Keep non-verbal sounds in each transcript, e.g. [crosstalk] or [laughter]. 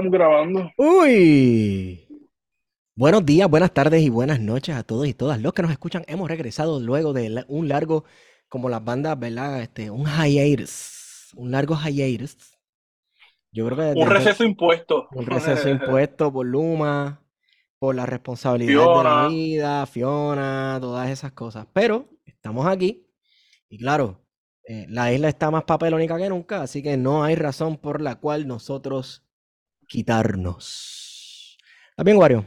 Estamos grabando. Uy. Buenos días, buenas tardes y buenas noches a todos y todas los que nos escuchan. Hemos regresado luego de un largo, como las bandas, ¿verdad? Este, un hiatus. Un largo hiatus. Yo creo que. Un receso impuesto. Un receso [laughs] impuesto por Luma, por la responsabilidad de la vida, Fiona, todas esas cosas. Pero estamos aquí y claro, eh, la isla está más papelónica que nunca, así que no hay razón por la cual nosotros quitarnos. ¿Está bien, Wario?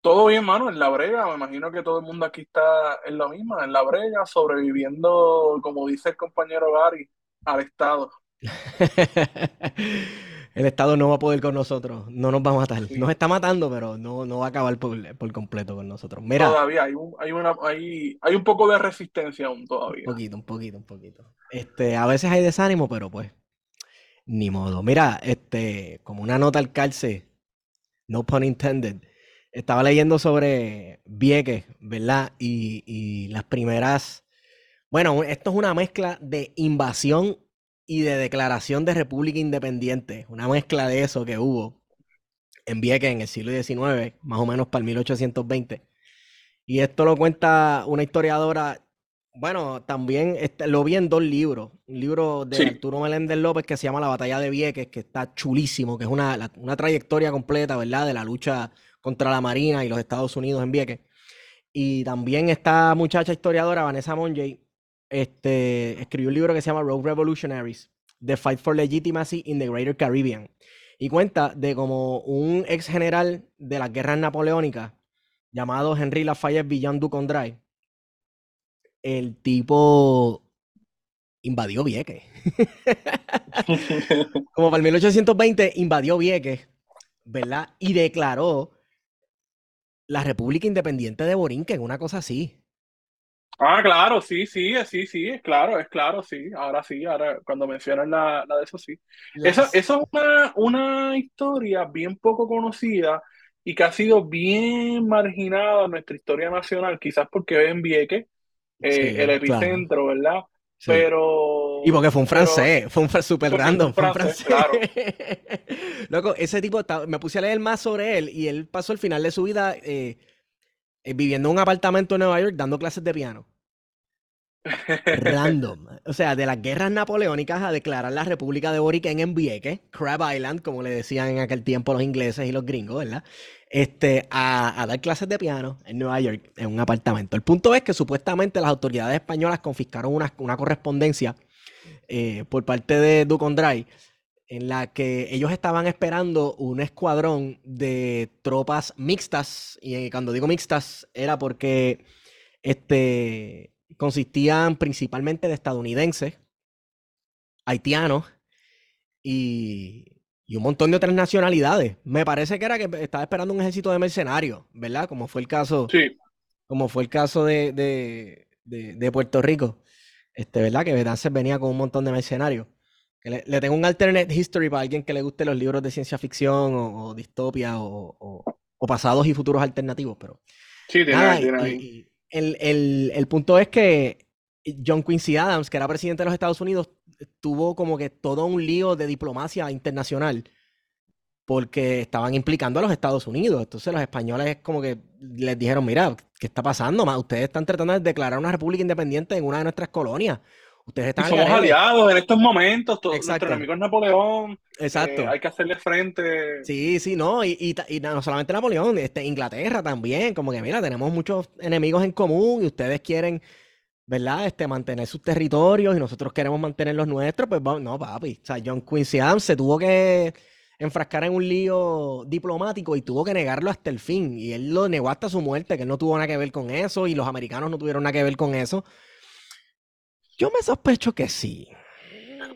Todo bien, mano, en la brega. Me imagino que todo el mundo aquí está en la misma, en la brega, sobreviviendo, como dice el compañero Gary, al Estado. [laughs] el Estado no va a poder con nosotros, no nos va a matar. Nos está matando, pero no, no va a acabar por, completo con nosotros. Mira, todavía hay un, hay, una, hay, hay un poco de resistencia aún todavía. Un poquito, un poquito, un poquito. Este, a veces hay desánimo, pero pues, ni modo. Mira, este, como una nota al calce, no pun intended, estaba leyendo sobre Vieques, ¿verdad? Y, y las primeras, bueno, esto es una mezcla de invasión y de declaración de república independiente, una mezcla de eso que hubo en Vieques en el siglo XIX, más o menos para el 1820. Y esto lo cuenta una historiadora, bueno, también este, lo vi en dos libros. Un libro de Arturo Meléndez López que se llama La Batalla de Vieques, que está chulísimo, que es una, una trayectoria completa, ¿verdad?, de la lucha contra la Marina y los Estados Unidos en Vieques. Y también esta muchacha historiadora, Vanessa Monjay, este, escribió un libro que se llama Rogue Revolutionaries, The Fight for Legitimacy in the Greater Caribbean. Y cuenta de como un ex general de las guerras napoleónicas, llamado Henry Lafayette Villan Ducondray, el tipo invadió Vieques. [laughs] como para el 1820 invadió Vieques, ¿verdad? Y declaró la República Independiente de Borinquen, una cosa así. Ah, claro, sí, sí, sí, sí, es claro, es claro, sí. Ahora sí, ahora cuando mencionan la, la de eso, sí. Eso, eso es una, una historia bien poco conocida y que ha sido bien marginada en nuestra historia nacional, quizás porque ven Vieques, eh, el epicentro, ¿verdad? Pero. Y porque fue un francés, fue un super random, fue un francés. Claro. [laughs] Loco, ese tipo, me puse a leer más sobre él y él pasó el final de su vida. Eh, eh, viviendo en un apartamento en Nueva York dando clases de piano. Random. O sea, de las guerras napoleónicas a declarar la República de Boriken en Vieques, Crab Island, como le decían en aquel tiempo los ingleses y los gringos, ¿verdad? Este, a, dar clases de piano en Nueva York, en un apartamento. El punto es que supuestamente las autoridades españolas confiscaron una, una correspondencia eh, por parte de Ducondray en la que ellos estaban esperando un escuadrón de tropas mixtas, y cuando digo mixtas era porque este, consistían principalmente de estadounidenses, haitianos y, un montón de otras nacionalidades. Me parece que era que estaba esperando un ejército de mercenarios, ¿verdad? Como fue el caso, sí. como fue el caso de, de, Puerto Rico, este, ¿verdad? Que se venía con un montón de mercenarios. Le, tengo un alternate history para alguien que le guste los libros de ciencia ficción o, distopia o, pasados y futuros alternativos, pero... Sí, tiene, ahí. el, punto es que John Quincy Adams, que era presidente de los Estados Unidos, tuvo como que todo un lío de diplomacia internacional porque estaban implicando a los Estados Unidos. Entonces los españoles como que les dijeron, mira, ¿qué está pasando? Ustedes están tratando de declarar una república independiente en una de nuestras colonias. Ustedes están somos aliados en estos momentos. Todo, nuestro enemigo es Napoleón. Exacto. Eh, hay que hacerle frente. Sí, sí, no. Y, y, no solamente Napoleón, este, Inglaterra también. Como que, mira, tenemos muchos enemigos en común y ustedes quieren, ¿verdad? Este, mantener sus territorios y nosotros queremos mantener los nuestros. Pues no, papi. O sea, John Quincy Adams se tuvo que enfrascar en un lío diplomático y tuvo que negarlo hasta el fin. Y él lo negó hasta su muerte, que él no tuvo nada que ver con eso y los americanos no tuvieron nada que ver con eso. Yo me sospecho que sí.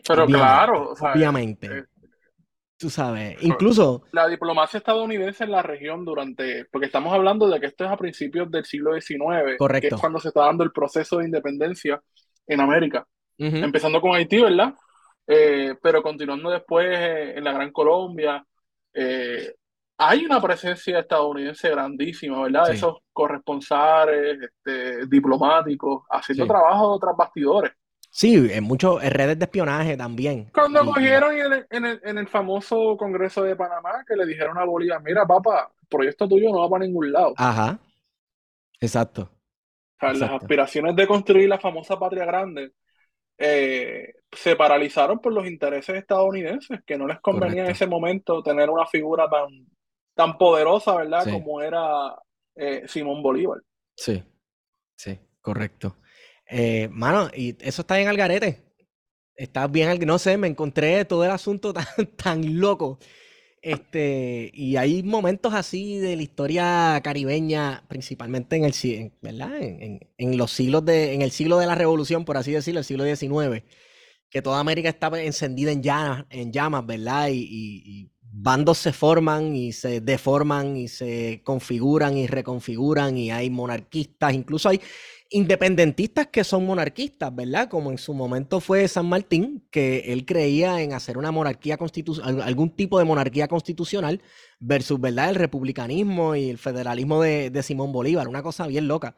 Pero claro, obviamente. Eh, tú sabes, incluso... La diplomacia estadounidense en la región durante, porque estamos hablando de que esto es a principios del siglo XIX, Correcto. que es cuando se está dando el proceso de independencia en América, empezando con Haití, ¿verdad? Eh, pero continuando después eh, en la Gran Colombia, hay una presencia estadounidense grandísima, ¿verdad? Esos corresponsales, este, diplomáticos, haciendo trabajo de otras bastidores. Sí, en muchos redes de espionaje también. Cuando cogieron en el, en, el, famoso Congreso de Panamá que le dijeron a Bolívar, mira, papá, el proyecto tuyo no va para ningún lado. Ajá. Exacto. las aspiraciones de construir la famosa patria grande eh, se paralizaron por los intereses estadounidenses, que no les convenía en ese momento tener una figura tan, tan poderosa, ¿verdad? Como era eh, Simón Bolívar. Sí, sí, correcto. Eh, mano, y eso está en Algarete. Está bien, no sé, me encontré todo el asunto [laughs] tan, tan loco. Este, y hay momentos así de la historia caribeña, principalmente en el ¿verdad? En, los siglos de, en el siglo de la revolución, por así decirlo, el siglo XIX, que toda América estaba encendida en llamas, en llamas ¿verdad? y bandos se forman y se deforman y se configuran y reconfiguran y hay monarquistas, incluso hay independentistas que son monarquistas, ¿verdad? Como en su momento fue San Martín, que él creía en hacer una monarquía constitucional, algún tipo de monarquía constitucional versus, ¿verdad? El republicanismo y el federalismo de, de Simón Bolívar, una cosa bien loca.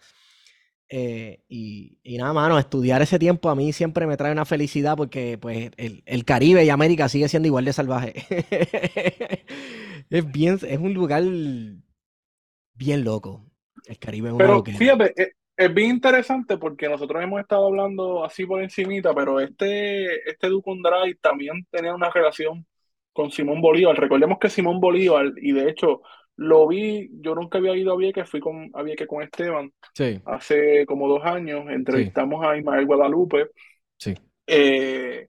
Eh, y, nada, mano, estudiar ese tiempo a mí siempre me trae una felicidad porque pues el, Caribe y América sigue siendo igual de salvaje. [laughs] es bien, es un lugar bien loco. El Caribe es un Pero fíjate, es, bien interesante porque nosotros hemos estado hablando así por encimita, pero este, este Ducundray también tenía una relación con Simón Bolívar. Recordemos que Simón Bolívar, y de hecho lo vi, yo nunca había ido a Vieques, fui con, a Vieques con Esteban hace como dos años, entrevistamos a Ismael Guadalupe. Sí. Eh,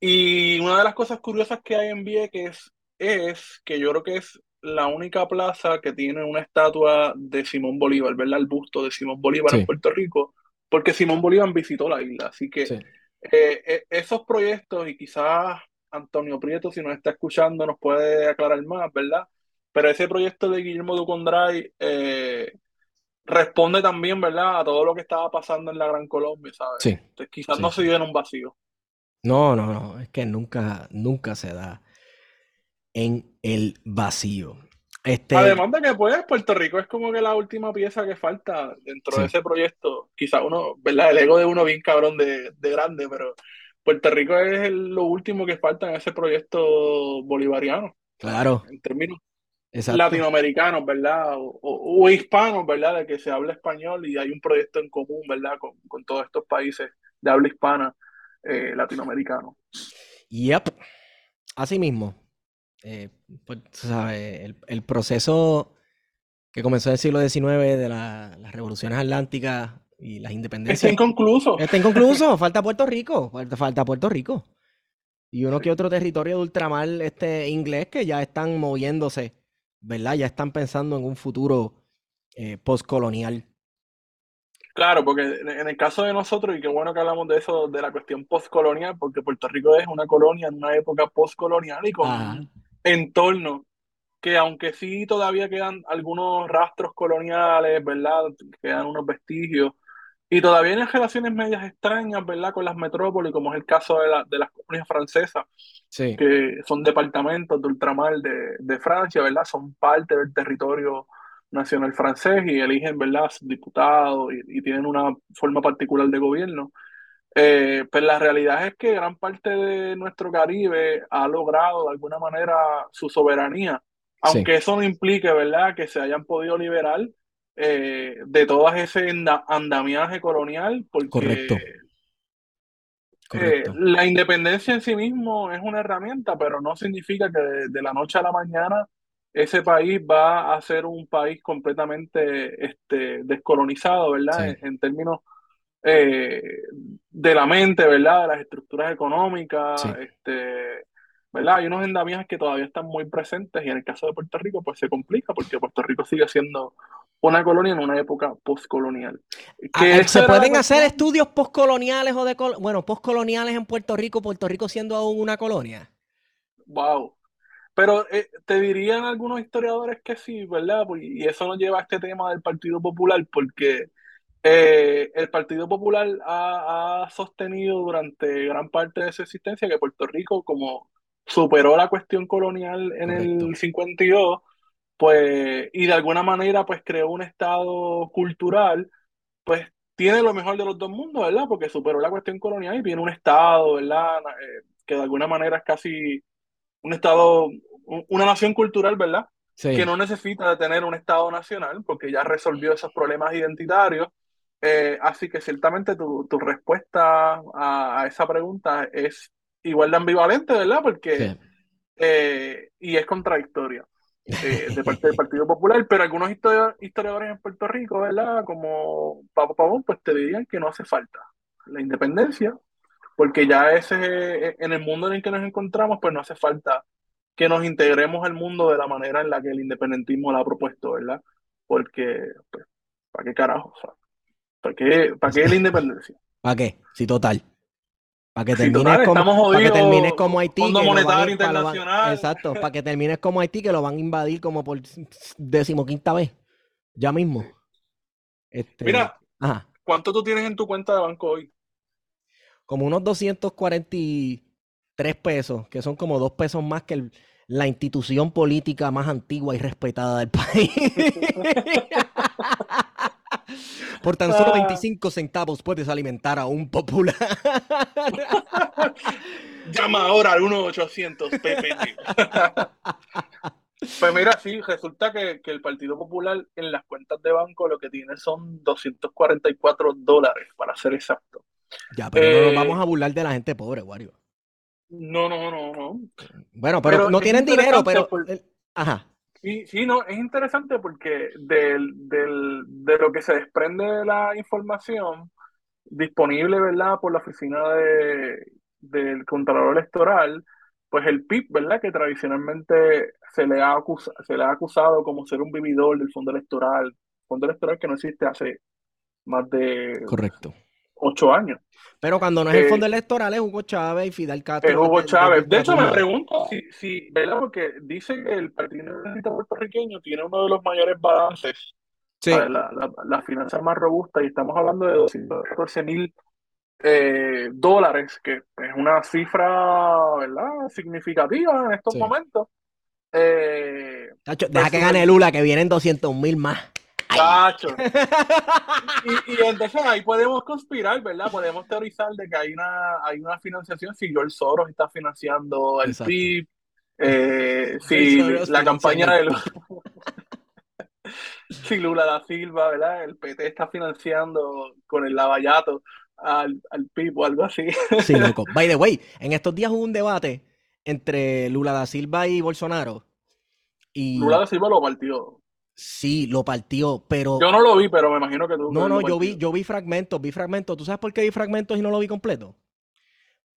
y una de las cosas curiosas que hay en Vieques es que yo creo que es la única plaza que tiene una estatua de Simón Bolívar, ¿verdad? El busto de Simón Bolívar en Puerto Rico, porque Simón Bolívar visitó la isla. Así que eh, eh, esos proyectos, y quizás Antonio Prieto, si nos está escuchando, nos puede aclarar más, ¿verdad? Pero ese proyecto de Guillermo Ducondray eh, responde también, ¿verdad?, a todo lo que estaba pasando en la Gran Colombia, ¿sabes? Sí. Entonces, quizás no se dio en un vacío. No, no, no, es que nunca, nunca se da en el vacío. Este... Además de que, pues, Puerto Rico es como que la última pieza que falta dentro de ese proyecto. Quizás uno, ¿verdad? El ego de uno bien cabrón de, grande, pero Puerto Rico es lo último que falta en ese proyecto bolivariano. Claro. En términos latinoamericanos, ¿verdad? O, hispanos, ¿verdad? De que se habla español y hay un proyecto en común, ¿verdad? Con, todos estos países de habla hispana eh, latinoamericanos. Yep, así mismo. Eh, pues, ¿sabes? El, proceso que comenzó en el siglo XIX de las revoluciones atlánticas y las independencias. Está inconcluso. Está inconcluso, [laughs] falta Puerto Rico, falta, falta Puerto Rico. Y uno que otro territorio de ultramar este inglés que ya están moviéndose ¿verdad? Ya están pensando en un futuro eh, postcolonial. Claro, porque en el caso de nosotros, y qué bueno que hablamos de eso, de la cuestión postcolonial, porque Puerto Rico es una colonia en una época postcolonial y con entorno que aunque sí todavía quedan algunos rastros coloniales, ¿verdad? Quedan unos vestigios, y todavía hay relaciones medias extrañas, ¿verdad? Con las metrópolis, como es el caso de, la, de las colonias francesas, que son departamentos de ultramar de, de, Francia, ¿verdad? Son parte del territorio nacional francés y eligen, ¿verdad? Diputados y, tienen una forma particular de gobierno. Eh, pero la realidad es que gran parte de nuestro Caribe ha logrado de alguna manera su soberanía, aunque eso no implique, ¿verdad?, que se hayan podido liberar eh, de todo ese andamiaje colonial, porque Correcto. Eh, la independencia en sí mismo es una herramienta, pero no significa que de, la noche a la mañana ese país va a ser un país completamente este, descolonizado, ¿verdad? En, términos eh, de la mente, ¿verdad? De las estructuras económicas, este, ¿verdad? Hay unos andamiajes que todavía están muy presentes y en el caso de Puerto Rico pues se complica porque Puerto Rico sigue siendo una colonia en una época postcolonial. Ah, ¿Se pueden hacer estudios postcoloniales o de bueno, postcoloniales en Puerto Rico, Puerto Rico siendo aún una colonia? Wow. Pero eh, te dirían algunos historiadores que sí, ¿verdad? Pues, y eso nos lleva a este tema del Partido Popular, porque eh, el Partido Popular ha, ha, sostenido durante gran parte de su existencia que Puerto Rico, como superó la cuestión colonial en el 52, pues, y de alguna manera pues creó un estado cultural, pues tiene lo mejor de los dos mundos, ¿verdad? Porque superó la cuestión colonial y tiene un Estado, ¿verdad? Eh, que de alguna manera es casi un Estado, una nación cultural, ¿verdad? Que no necesita de tener un Estado nacional porque ya resolvió esos problemas identitarios. Eh, así que ciertamente tu, tu respuesta a, esa pregunta es igual de ambivalente, ¿verdad? Porque, eh, y es contradictoria. Eh, de [laughs] parte del Partido Popular, pero algunos historiadores en Puerto Rico, ¿verdad? Como Papo Pavón, pues te dirían que no hace falta la independencia, porque ya ese, en el mundo en el que nos encontramos, pues no hace falta que nos integremos al mundo de la manera en la que el independentismo la ha propuesto, ¿verdad? Porque, pues, ¿para qué carajo? ¿Para qué, para qué la independencia? ¿Para qué? Sí, total. Para que, termines como, para que termines como Haití. Fondo Monetario Internacional. exacto, para que termines como Haití, que lo van a invadir como por decimoquinta vez. Ya mismo. Este, Mira, ¿cuánto tú tienes en tu cuenta de banco hoy? Como unos 243 pesos, que son como dos pesos más que la institución política más antigua y respetada del país. [laughs] Por tan solo 25 ah. centavos puedes alimentar a un popular. [laughs] Llama ahora al 1-800 PPT. [laughs] Pues mira, sí, resulta que, el Partido Popular en las cuentas de banco lo que tiene son 244 dólares, para ser exacto. Ya, pero no nos eh, vamos a burlar de la gente pobre, Wario. No, no, no, no. Bueno, pero, no tienen dinero, pero... Ajá. Sí, sí, no, es interesante porque del, del, de lo que se desprende de la información disponible, ¿verdad?, por la oficina de, del Contralor Electoral, pues el PIB, ¿verdad?, que tradicionalmente se le, ha se le ha acusado como ser un vividor del fondo electoral, fondo electoral que no existe hace más de Correcto. Ocho años. Pero cuando no es el fondo eh, electoral es Hugo Chávez y Fidel Castro. Es Hugo Chávez. De, hecho, me pregunto si, si, ¿verdad? Porque dice que el Partido Independentista Puertorriqueño tiene uno de los mayores balances. Sí. La, la, finanza más robusta y estamos hablando de 214 mil eh, dólares, que es una cifra, ¿verdad? Significativa en estos momentos. Eh, deja que gane Lula, que vienen 200 mil más. Y, entonces ahí podemos conspirar, ¿verdad? Podemos teorizar de que hay una, hay una financiación, si George Soros está financiando el PIB, eh, si la campaña de Lula, [laughs] si Lula da Silva, ¿verdad? El PT está financiando con el lavallato al, al PIB o algo así. Sí, [laughs] loco. By the way, en estos días hubo un debate entre Lula da Silva y Bolsonaro. Y... Lula da Silva lo partió. Sí, lo partió, pero. Yo no lo vi, pero me imagino que tú. No, no, yo vi, yo vi fragmentos, vi fragmentos. ¿Tú sabes por qué vi fragmentos y no lo vi completo?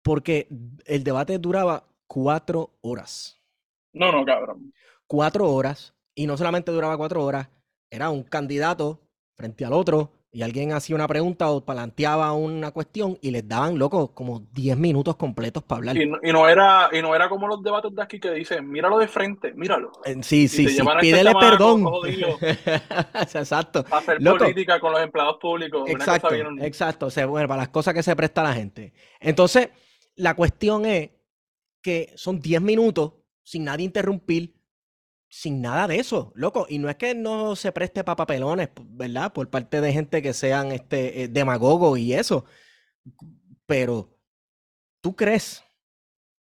Porque el debate duraba cuatro horas. No, no, cabrón. Cuatro horas. Y no solamente duraba cuatro horas, era un candidato frente al otro y alguien hacía una pregunta o planteaba una cuestión y les daban, loco, como 10 minutos completos para hablar. Y no, era, y no era como los debates de aquí que dicen, míralo de frente, míralo. Eh, sí, sí, sí, este pídele perdón. [laughs] exacto. hacer política con los empleados públicos. Exacto, exacto. O sea, bueno, para las cosas que se presta la gente. Entonces, la cuestión es que son 10 minutos sin nadie interrumpir sin nada de eso, loco. Y no es que no se preste para papelones, ¿verdad? Por parte de gente que sean este, eh, demagogos y eso. Pero, ¿tú crees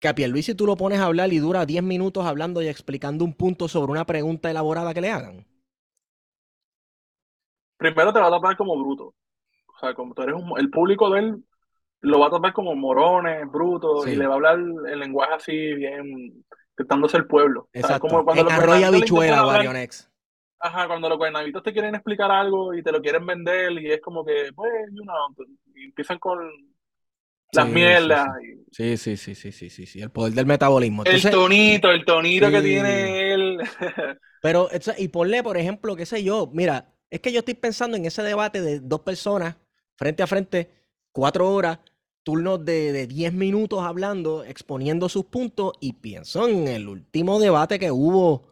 que a Pierluisi tú lo pones a hablar y dura 10 minutos hablando y explicando un punto sobre una pregunta elaborada que le hagan? Primero te va a tapar como bruto. O sea, como tú eres un, el público de él lo va a tapar como morones, brutos, y le va a hablar el lenguaje así bien intentándose el pueblo. Exacto. Como cuando en arroyo habichuela, Warionex. Ajá, cuando los guaynabitos te quieren explicar algo y te lo quieren vender y es como que, pues, you know, y empiezan con las mierdas. Sí sí. sí sí. sí, sí, sí, el poder del metabolismo. el tonito, el tonito que tiene él. [laughs] Pero, y ponle, por ejemplo, qué sé yo, mira, es que yo estoy pensando en ese debate de dos personas frente a frente, cuatro horas, turnos de, 10 minutos hablando, exponiendo sus puntos y pienso en el último debate que hubo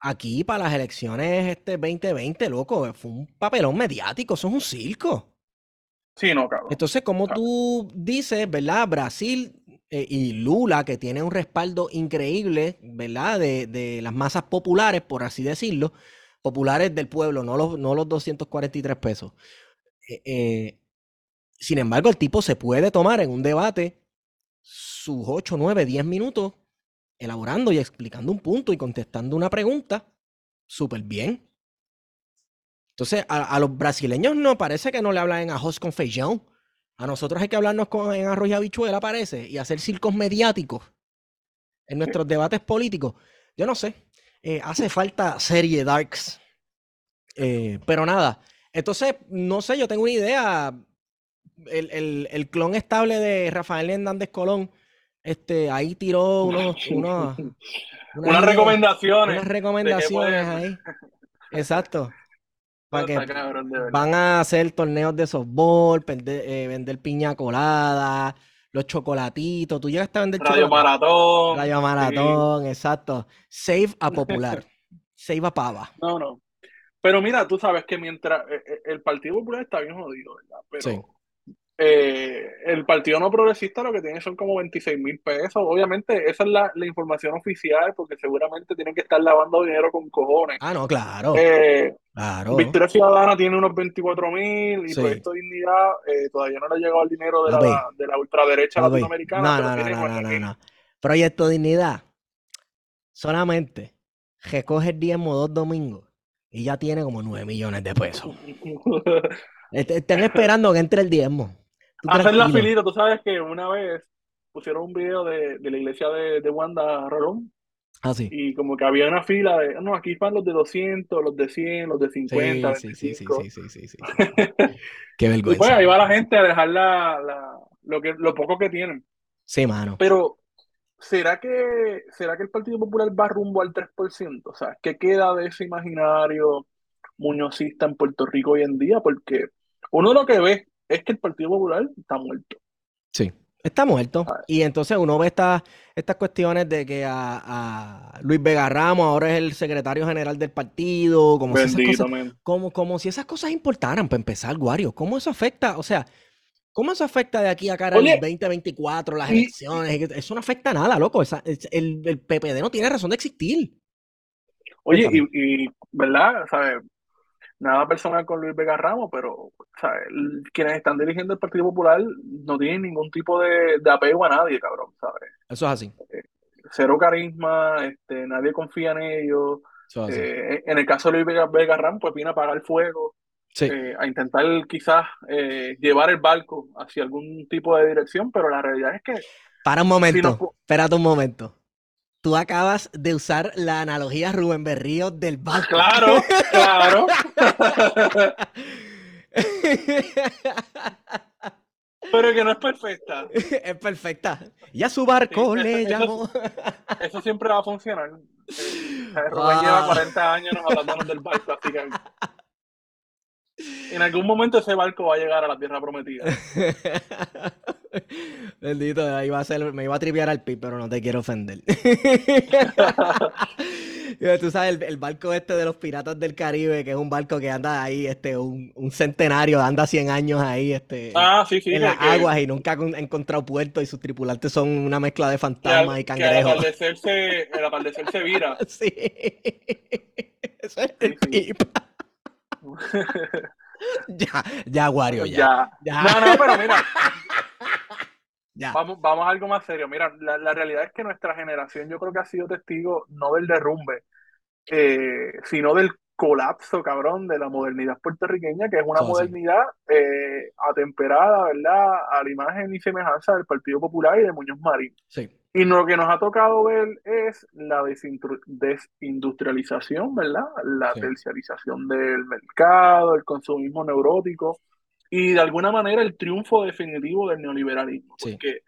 aquí para las elecciones este 2020, loco, fue un papelón mediático, eso es un circo. Sí, no, cabrón. Entonces, como tú dices, ¿verdad? Brasil eh, y Lula, que tiene un respaldo increíble, ¿verdad? De, de, las masas populares, por así decirlo, populares del pueblo, no los, no los 243 pesos. Eh, eh, sin embargo, el tipo se puede tomar en un debate sus 8, 9, 10 minutos elaborando y explicando un punto y contestando una pregunta súper bien. Entonces, a, los brasileños no parece que no le hablan en ajos con feijão. A nosotros hay que hablarnos con, en arroz y habichuela, parece, y hacer circos mediáticos en nuestros debates políticos. Yo no sé. Eh, hace falta serie Darks. Eh, pero nada. Entonces, no sé, yo tengo una idea. El, clon estable de Rafael Hernández Colón, este, ahí tiró unos, [laughs] unas, recomendaciones. Unas recomendaciones ahí. Exacto. Para que van a hacer torneos de softball, eh, vender piña colada, los chocolatitos. Tú llegaste a vender Radio Maratón. Radio Maratón, exacto. Save a popular. [laughs] Save a pava. No, no. Pero mira, tú sabes que mientras eh, eh, el Partido Popular está bien jodido, ¿verdad? Pero eh, el Partido No Progresista lo que tiene son como 26 mil pesos. Obviamente, esa es la, información oficial, porque seguramente tienen que estar lavando dinero con cojones. Ah, no, claro. claro. Victoria Ciudadana tiene unos 24 mil y Proyecto Dignidad todavía no le ha llegado el dinero de, la, de la, ultraderecha latinoamericana. No, no, no, no, no, Proyecto Dignidad solamente recoge el diezmo dos domingos y ya tiene como 9 millones de pesos. [laughs] Están esperando que entre el diezmo. Hacer la filita, tú sabes que una vez pusieron un video de, la iglesia de, de Wanda Rolón. Ah, sí. Y como que había una fila de, no, aquí van los de 200, los de 100, los de 50. Sí, sí, sí, sí, sí, sí, sí, [laughs] Qué vergüenza. Y pues ahí va la gente a dejar la, lo, que, lo poco que tienen. Sí, mano. Pero ¿será que, ¿será que el Partido Popular va rumbo al 3%? O sea, ¿qué queda de ese imaginario muñozista en Puerto Rico hoy en día? Porque uno lo que ve es que el Partido Popular está muerto. Sí, está muerto. Y entonces uno ve estas, estas cuestiones de que a, Luis Vega Ramos ahora es el secretario general del partido, como, si esas, cosas, como, como si esas cosas importaran para empezar, Guario. ¿Cómo eso afecta? O sea, ¿Cómo eso afecta de aquí a cara al 2024, las elecciones? Eso no afecta nada, loco. el, el, PPD no tiene razón de existir. Oye, y, ¿verdad? ¿Sabes? Nada personal con Luis Vega Ramos, pero ¿sabes? quienes están dirigiendo el Partido Popular no tienen ningún tipo de, apego a nadie, cabrón, ¿sabes? Eso es así. Eh, cero carisma, este, nadie confía en ellos. Eh, en el caso de Luis Vega, Vega Ramos, pues viene a apagar el fuego. Eh, a intentar quizás eh, llevar el barco hacia algún tipo de dirección, pero la realidad es que... Para un momento, espérate un momento. Tú acabas de usar la analogía Rubén Berrío del barco. Claro, claro. [laughs] Pero que no es perfecta. Es perfecta. Y a su barco le llamó. Eso, siempre va a funcionar. Eh, Rubén lleva 40 ah. años hablándonos del barco, así que en algún momento ese barco va a llegar a la tierra prometida. [laughs] Bendito, va a ser, me iba a triviar al pip, pero no te quiero ofender. [laughs] Tú sabes, el, barco este de los piratas del Caribe, que es un barco que anda ahí, este, un, centenario, anda 100 años ahí, este, ah, en las aguas y nunca ha encontrado puerto y sus tripulantes son una mezcla de fantasmas y cangrejos. el atardecer se, vira. [laughs] Sí. Eso es el. [laughs] ya, ya, Wario, ya. ya. No, no, pero mira. [laughs] Vamos, vamos a algo más serio. Mira, la, realidad es que nuestra generación yo creo que ha sido testigo no del derrumbe, eh, sino del colapso, cabrón, de la modernidad puertorriqueña, que es una modernidad eh, atemperada, ¿verdad?, a la imagen y semejanza del Partido Popular y de Muñoz Marín. Sí. Y lo que nos ha tocado ver es la desindustrialización, ¿verdad? La terciarización del mercado, el consumismo neurótico y de alguna manera el triunfo definitivo del neoliberalismo. Porque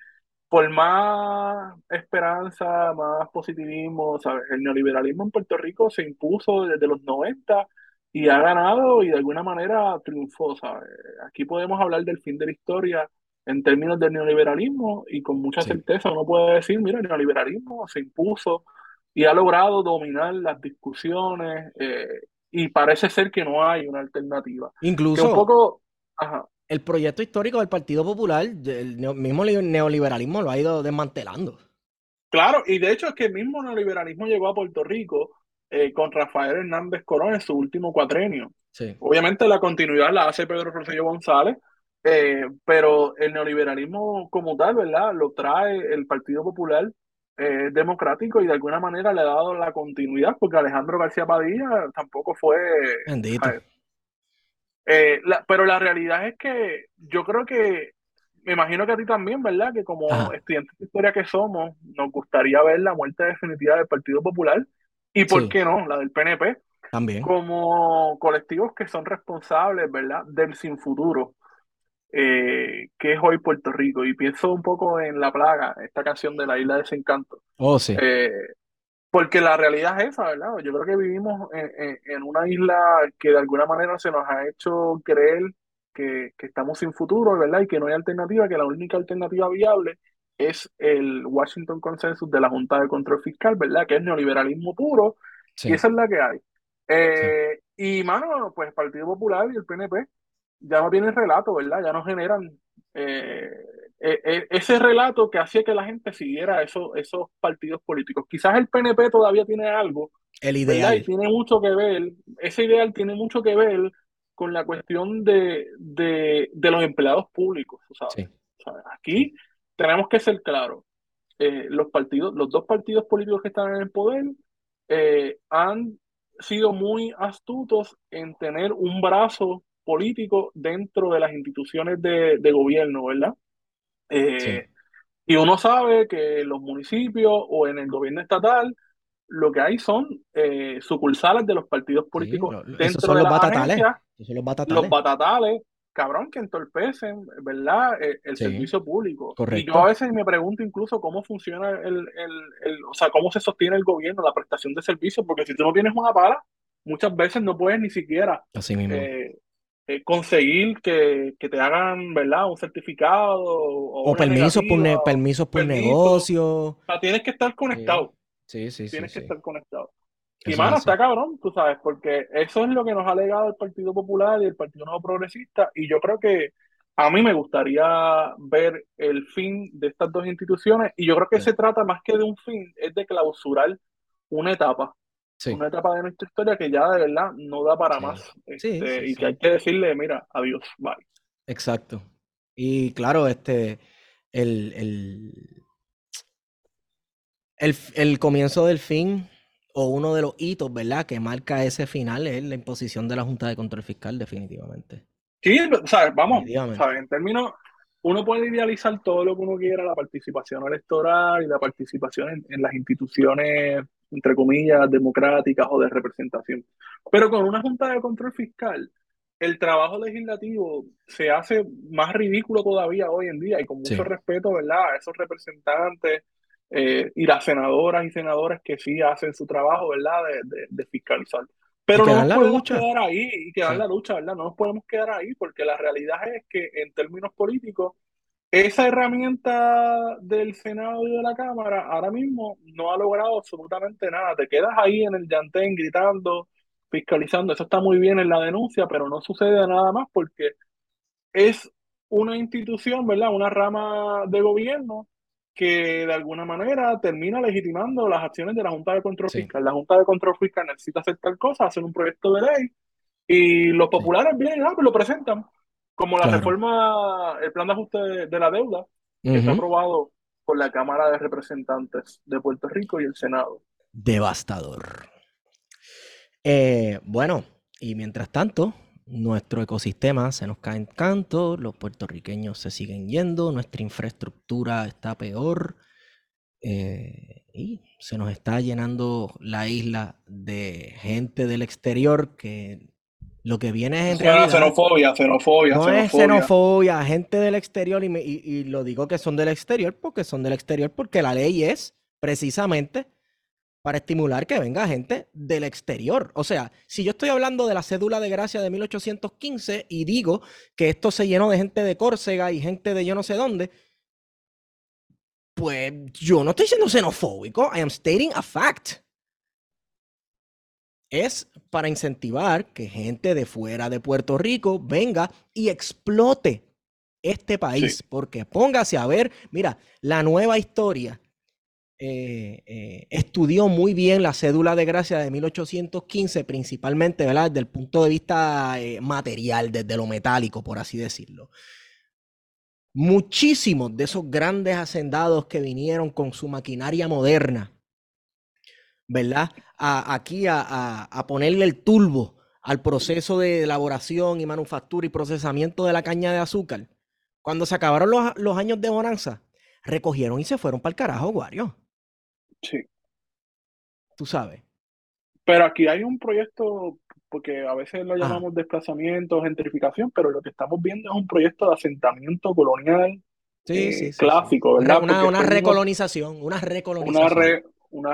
por más esperanza, más positivismo, ¿sabes? El neoliberalismo en Puerto Rico se impuso desde los 90 y ha ganado y de alguna manera triunfó, ¿sabes? Aquí podemos hablar del fin de la historia en términos del neoliberalismo y con mucha certeza uno puede decir, mira, el neoliberalismo se impuso y ha logrado dominar las discusiones eh, y parece ser que no hay una alternativa. Incluso un poco, el proyecto histórico del Partido Popular, el mismo neoliberalismo lo ha ido desmantelando. Claro, y de hecho es que el mismo neoliberalismo llegó a Puerto Rico eh, con Rafael Hernández Corón en su último cuatrenio. Obviamente la continuidad la hace Pedro Rosselló González, eh, pero el neoliberalismo como tal, ¿verdad? Lo trae el Partido Popular eh, Democrático y de alguna manera le ha dado la continuidad, porque Alejandro García Padilla tampoco fue... Bendito. Eh, pero la realidad es que yo creo que, me imagino que a ti también, ¿verdad? Que como estudiantes de historia que somos, nos gustaría ver la muerte definitiva del Partido Popular y, ¿por qué no?, la del PNP. También. Como colectivos que son responsables, ¿verdad?, del sin futuro eh, que es hoy Puerto Rico. Y pienso un poco en La Plaga, esta canción de la Isla de Desencanto. Oh, sí. Eh, porque la realidad es esa, ¿verdad? Yo creo que vivimos en, una isla que de alguna manera se nos ha hecho creer que, que, estamos sin futuro, ¿verdad? Y que no hay alternativa, que la única alternativa viable es el Washington Consensus de la Junta de Control Fiscal, ¿verdad? Que es neoliberalismo puro, y esa es la que hay. Eh, y, mano, pues el Partido Popular y el PNP ya no tienen relato, ¿verdad? Ya no generan eh, e, e, ese relato que hacía que la gente siguiera esos, esos partidos políticos. Quizás el PNP todavía tiene algo. El ideal. Y tiene mucho que ver, ese ideal tiene mucho que ver con la cuestión de, de, los empleados públicos. ¿sabes? Aquí tenemos que ser claros. Eh, los partidos, los dos partidos políticos que están en el poder eh, han sido muy astutos en tener un brazo político dentro de las instituciones de, gobierno, ¿verdad? Eh, y uno sabe que los municipios o en el gobierno estatal lo que hay son eh, sucursales de los partidos políticos dentro de los las batatales. los batatales. Los batatales, cabrón, que entorpecen, ¿verdad? Eh, el, servicio público. Correcto. Y yo a veces me pregunto incluso cómo funciona el, el, o sea, cómo se sostiene el gobierno, la prestación de servicios, porque si tú no tienes una pala, muchas veces no puedes ni siquiera Así mismo. Eh, conseguir que, te hagan, ¿verdad? Un certificado o, permisos por, permisos por negocio. O sea, tienes que estar conectado. Sí, sí, sí. Tienes que estar conectado. Y mano, está cabrón, tú sabes, porque eso es lo que nos ha legado el Partido Popular y el Partido Nuevo Progresista. Y yo creo que a mí me gustaría ver el fin de estas dos instituciones. Y yo creo que se trata más que de un fin, es de clausurar una etapa una etapa de nuestra historia que ya de verdad no da para más. Este, y que hay que decirle, mira, adiós, bye. Exacto. Y claro, este, el, el, el, comienzo del fin o uno de los hitos, ¿verdad?, que marca ese final es la imposición de la Junta de Control Fiscal, definitivamente. Sí, ¿sabes? vamos, ¿sabes? en términos, uno puede idealizar todo lo que uno quiera, la participación electoral y la participación en las instituciones entre comillas, democráticas o de representación. Pero con una Junta de Control Fiscal, el trabajo legislativo se hace más ridículo todavía hoy en día y con mucho respeto, ¿verdad? A esos representantes eh, y las senadoras y senadores que sí hacen su trabajo, ¿verdad? De, fiscalizar. Pero no nos podemos quedar ahí y quedar la lucha, ¿verdad? No nos podemos quedar ahí porque la realidad es que en términos políticos esa herramienta del Senado y de la Cámara ahora mismo no ha logrado absolutamente nada. Te quedas ahí en el llantén gritando, fiscalizando. Eso está muy bien en la denuncia, pero no sucede nada más porque es una institución, ¿verdad? Una rama de gobierno que de alguna manera termina legitimando las acciones de la Junta de Control Fiscal. La Junta de Control Fiscal necesita hacer tal cosa, hacer un proyecto de ley y los populares vienen, ah, pues lo presentan como la reforma, el plan de ajuste de, la deuda, que está aprobado por la Cámara de Representantes de Puerto Rico y el Senado. Devastador. Eh, bueno, y mientras tanto, nuestro ecosistema se nos cae en canto, los puertorriqueños se siguen yendo, nuestra infraestructura está peor eh, y se nos está llenando la isla de gente del exterior que lo que viene es en realidad, xenofobia, xenofobia, no es xenofobia, gente del exterior, y, y, lo digo que son del exterior porque son del exterior, porque la ley es precisamente para estimular que venga gente del exterior. O sea, si yo estoy hablando de la cédula de gracia de 1815 y digo que esto se llenó de gente de Córcega y gente de yo no sé dónde, pues yo no estoy siendo xenofóbico, I am stating a fact es para incentivar que gente de fuera de Puerto Rico venga y explote este país. Porque póngase a ver, mira, la nueva historia eh, eh, estudió muy bien la cédula de gracia de 1815, principalmente ¿verdad? desde el punto de vista eh, material, desde lo metálico, por así decirlo. Muchísimos de esos grandes hacendados que vinieron con su maquinaria moderna, ¿verdad? aquí a, a, ponerle el turbo al proceso de elaboración y manufactura y procesamiento de la caña de azúcar. Cuando se acabaron los, los años de bonanza, recogieron y se fueron para el carajo, Wario. Sí. Tú sabes. Pero aquí hay un proyecto, porque a veces lo llamamos desplazamiento, gentrificación, pero lo que estamos viendo es un proyecto de asentamiento colonial eh, clásico, ¿verdad? Una, recolonización, una recolonización. Una,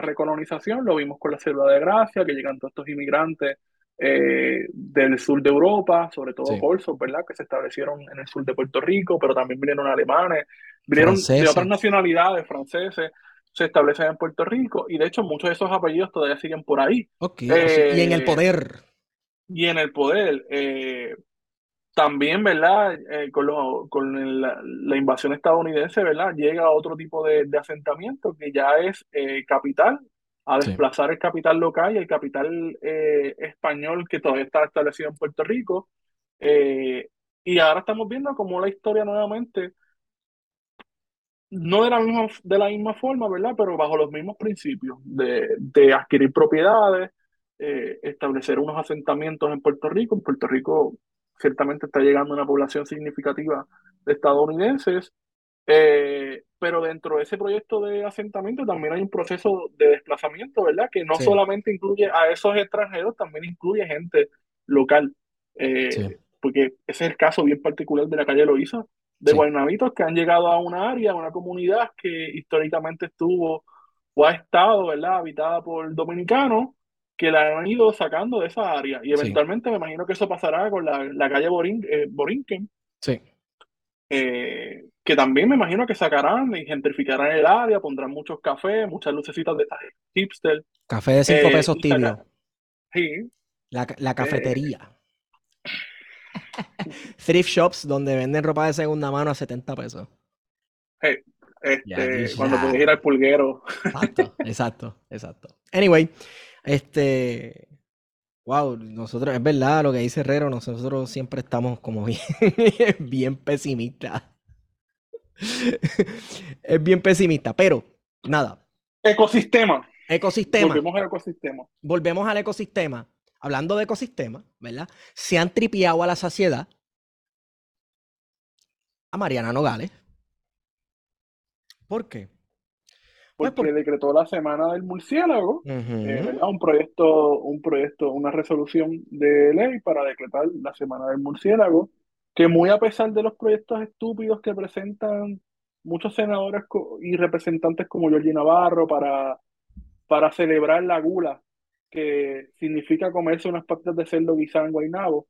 recolonización, lo vimos con la Selva de Gracia, que llegan todos estos inmigrantes eh, del sur de Europa, sobre todo sí. ¿verdad? Que se establecieron en el sur de Puerto Rico, pero también vinieron alemanes, vinieron de otras nacionalidades, franceses, se establecen en Puerto Rico y de hecho muchos de esos apellidos todavía siguen por ahí. y en el eh, poder. Y en el poder. Eh, también, ¿verdad? Eh, con, lo, con la, invasión estadounidense, ¿verdad? Llega otro tipo de, asentamiento que ya es capital, a desplazar el capital local y el capital español que todavía está establecido en Puerto Rico. y ahora estamos viendo cómo la historia nuevamente no de la misma, de la misma forma, ¿verdad? Pero bajo los mismos principios de, de adquirir propiedades, eh, establecer unos asentamientos en Puerto Rico. En Puerto Rico ciertamente está llegando una población significativa de estadounidenses, eh, pero dentro de ese proyecto de asentamiento también hay un proceso de desplazamiento, ¿verdad? Que no solamente incluye a esos extranjeros, también incluye gente local. Eh, porque ese es el caso bien particular de la calle Loíza, de sí. que han llegado a una área, a una comunidad que históricamente estuvo o ha estado, ¿verdad?, habitada por dominicanos que la han ido sacando de esa área. Y eventualmente me imagino que eso pasará con la, la calle Borin, eh, Borinquen. Sí. Eh, que también me imagino que sacarán y gentrificarán el área, pondrán muchos cafés, muchas lucecitas de estas hipster. Café de cinco eh, pesos tibio. Sí. La, la cafetería. [laughs] Thrift shops donde venden ropa de segunda mano a 70 pesos. este, cuando puedes ir al pulguero. Exacto, exacto, exacto. Anyway, este. Wow, nosotros, es verdad lo que dice Herrero, nosotros siempre estamos como [laughs] bien, bien pesimistas. es bien pesimista, pero nada. Ecosistema. Ecosistema. Volvemos al ecosistema. Volvemos al ecosistema hablando de ecosistemas, ¿verdad? Se han tripiado a la saciedad a Mariana Nogales. ¿Por qué? Pues porque decretó la semana del murciélago, eh, un proyecto, un proyecto, una resolución de ley para decretar la semana del murciélago, que muy a pesar de los proyectos estúpidos que presentan muchos senadores y representantes como Georgie Navarro para, para celebrar la gula que significa comerse unas patas de cerdo guisado en Guaynabo,